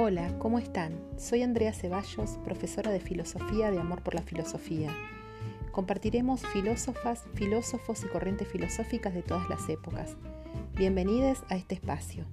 Hola, ¿cómo están? Soy Andrea Ceballos, profesora de Filosofía de Amor por la Filosofía. Compartiremos filósofas, filósofos y corrientes filosóficas de todas las épocas. Bienvenidos a este espacio.